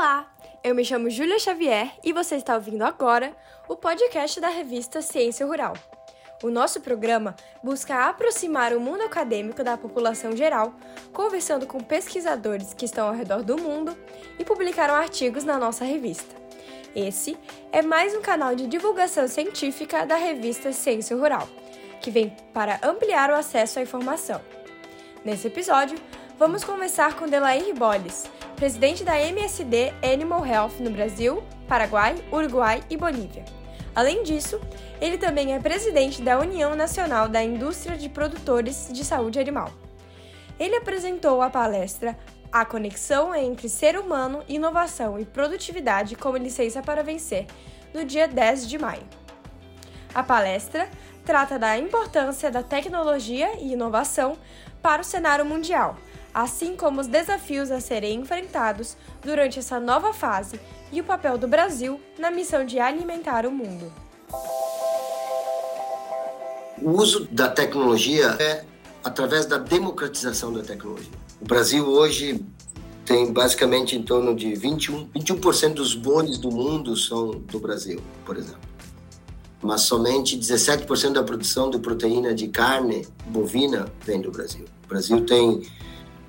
Olá, eu me chamo Júlia Xavier e você está ouvindo agora o podcast da revista Ciência Rural. O nosso programa busca aproximar o mundo acadêmico da população geral, conversando com pesquisadores que estão ao redor do mundo e publicaram artigos na nossa revista. Esse é mais um canal de divulgação científica da revista Ciência Rural, que vem para ampliar o acesso à informação. Nesse episódio, vamos conversar com Delair Boles, presidente da MSD Animal Health no Brasil, Paraguai, Uruguai e Bolívia. Além disso, ele também é presidente da União Nacional da Indústria de Produtores de Saúde Animal. Ele apresentou a palestra A Conexão entre Ser Humano, Inovação e Produtividade como Licença para Vencer, no dia 10 de maio. A palestra trata da importância da tecnologia e inovação para o cenário mundial assim como os desafios a serem enfrentados durante essa nova fase e o papel do Brasil na missão de alimentar o mundo. O uso da tecnologia é através da democratização da tecnologia. O Brasil hoje tem basicamente em torno de 21, 21% dos bois do mundo são do Brasil, por exemplo. Mas somente 17% da produção de proteína de carne bovina vem do Brasil. O Brasil tem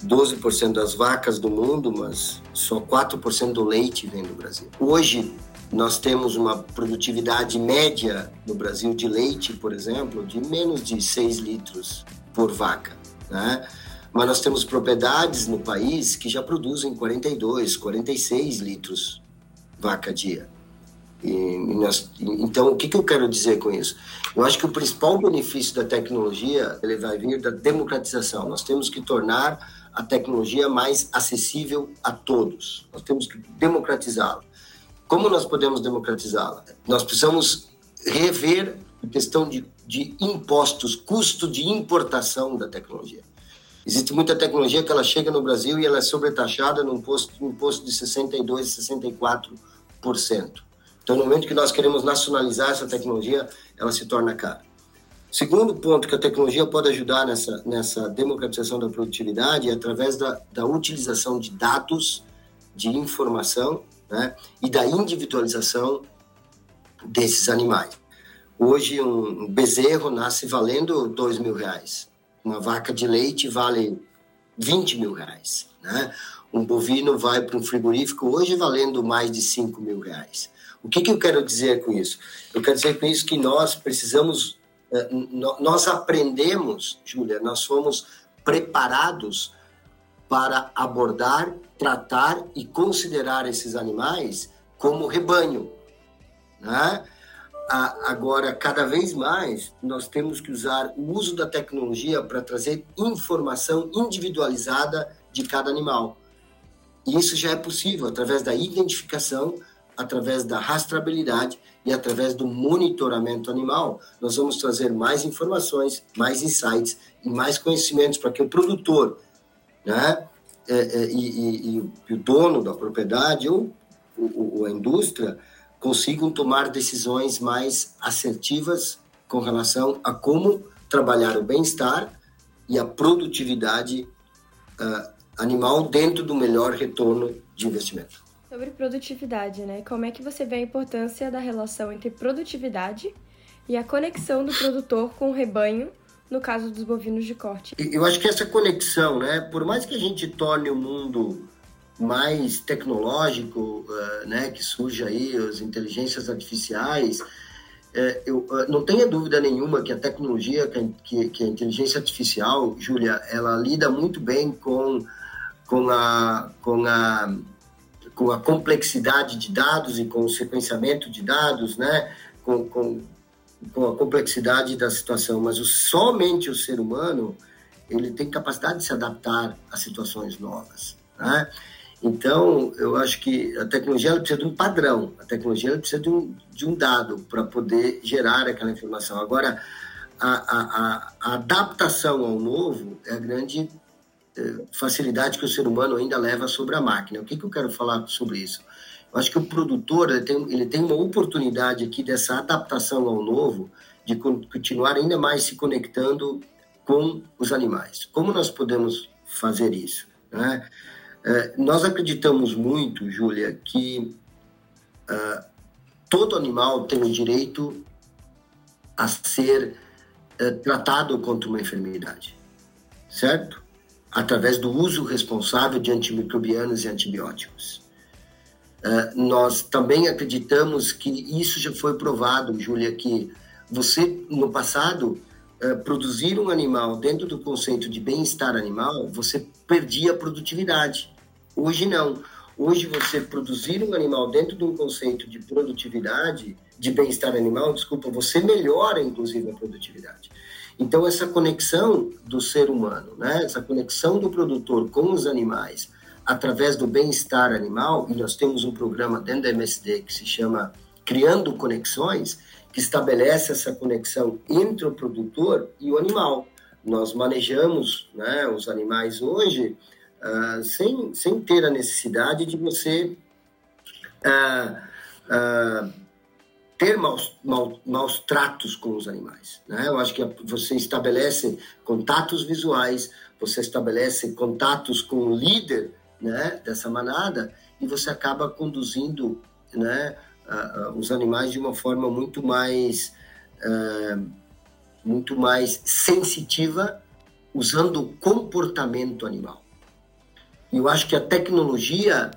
12% das vacas do mundo, mas só 4% do leite vem do Brasil. Hoje, nós temos uma produtividade média no Brasil de leite, por exemplo, de menos de 6 litros por vaca. Né? Mas nós temos propriedades no país que já produzem 42, 46 litros vaca dia. E, nós, então, o que, que eu quero dizer com isso? Eu acho que o principal benefício da tecnologia ele vai vir da democratização. Nós temos que tornar a tecnologia mais acessível a todos. Nós temos que democratizá-la. Como nós podemos democratizá-la? Nós precisamos rever a questão de, de impostos, custo de importação da tecnologia. Existe muita tecnologia que ela chega no Brasil e ela é sobretaxada num imposto, imposto de 62%, 64%. Então, no momento que nós queremos nacionalizar essa tecnologia, ela se torna cara. Segundo ponto que a tecnologia pode ajudar nessa, nessa democratização da produtividade é através da, da utilização de dados, de informação né, e da individualização desses animais. Hoje, um bezerro nasce valendo dois mil reais. Uma vaca de leite vale 20 mil reais. Né? Um bovino vai para um frigorífico hoje valendo mais de 5 mil reais. O que, que eu quero dizer com isso? Eu quero dizer com isso que nós precisamos nós aprendemos, Júlia, nós fomos preparados para abordar, tratar e considerar esses animais como rebanho. Né? Agora, cada vez mais, nós temos que usar o uso da tecnologia para trazer informação individualizada de cada animal. E isso já é possível através da identificação, através da rastreabilidade e através do monitoramento animal, nós vamos trazer mais informações, mais insights e mais conhecimentos para que o produtor né, é, é, e, e, e, o dono da propriedade ou, ou, ou a indústria consigam tomar decisões mais assertivas com relação a como trabalhar o bem-estar e a produtividade uh, animal dentro do melhor retorno de investimento. Sobre produtividade, né? Como é que você vê a importância da relação entre produtividade e a conexão do produtor com o rebanho, no caso dos bovinos de corte? Eu acho que essa conexão, né? Por mais que a gente torne o mundo mais tecnológico, uh, né? Que surja aí as inteligências artificiais, é, eu, uh, não tenha dúvida nenhuma que a tecnologia, que, que a inteligência artificial, Júlia, ela lida muito bem com, com a, com a com a complexidade de dados e com o sequenciamento de dados, né? com, com, com a complexidade da situação, mas o, somente o ser humano ele tem capacidade de se adaptar a situações novas. Né? Então, eu acho que a tecnologia precisa de um padrão, a tecnologia precisa de um, de um dado para poder gerar aquela informação. Agora, a, a, a adaptação ao novo é a grande facilidade que o ser humano ainda leva sobre a máquina. O que, que eu quero falar sobre isso? Eu acho que o produtor ele tem, ele tem uma oportunidade aqui dessa adaptação ao novo, de continuar ainda mais se conectando com os animais. Como nós podemos fazer isso? Né? É, nós acreditamos muito, Júlia, que uh, todo animal tem o direito a ser uh, tratado contra uma enfermidade, certo? Através do uso responsável de antimicrobianos e antibióticos. Uh, nós também acreditamos que isso já foi provado, Júlia, que você, no passado, uh, produzir um animal dentro do conceito de bem-estar animal, você perdia a produtividade. Hoje não. Hoje você produzir um animal dentro de um conceito de produtividade, de bem-estar animal, desculpa, você melhora inclusive a produtividade. Então essa conexão do ser humano, né, essa conexão do produtor com os animais, através do bem-estar animal, e nós temos um programa dentro da MSD que se chama Criando Conexões, que estabelece essa conexão entre o produtor e o animal. Nós manejamos né, os animais hoje uh, sem, sem ter a necessidade de você uh, uh, ter maus, maus, maus tratos com os animais. Né? Eu acho que você estabelece contatos visuais, você estabelece contatos com o líder né, dessa manada e você acaba conduzindo né, os animais de uma forma muito mais muito mais sensitiva usando o comportamento animal. Eu acho que a tecnologia,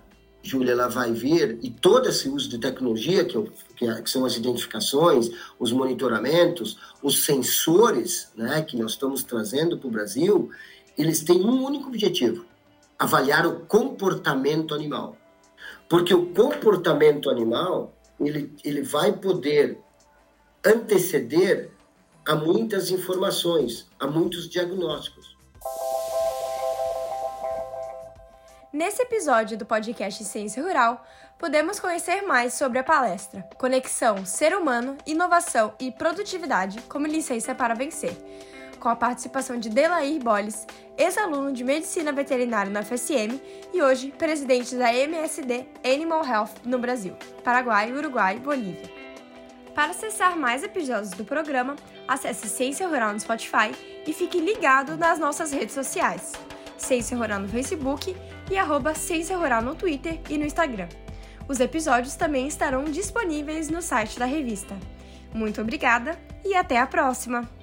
Júlia, ela vai vir e todo esse uso de tecnologia que, eu, que, que são as identificações, os monitoramentos, os sensores, né, que nós estamos trazendo para o Brasil, eles têm um único objetivo: avaliar o comportamento animal. Porque o comportamento animal, ele, ele vai poder anteceder a muitas informações, a muitos diagnósticos. Nesse episódio do podcast Ciência Rural, podemos conhecer mais sobre a palestra Conexão Ser Humano, Inovação e Produtividade como Licença para Vencer com a participação de Delair Bolles, ex-aluno de Medicina Veterinária na FSM e hoje presidente da MSD Animal Health no Brasil, Paraguai, Uruguai e Bolívia. Para acessar mais episódios do programa, acesse Ciência Rural no Spotify e fique ligado nas nossas redes sociais. Ciência Rural no Facebook e arroba Ciência Rural no Twitter e no Instagram. Os episódios também estarão disponíveis no site da revista. Muito obrigada e até a próxima!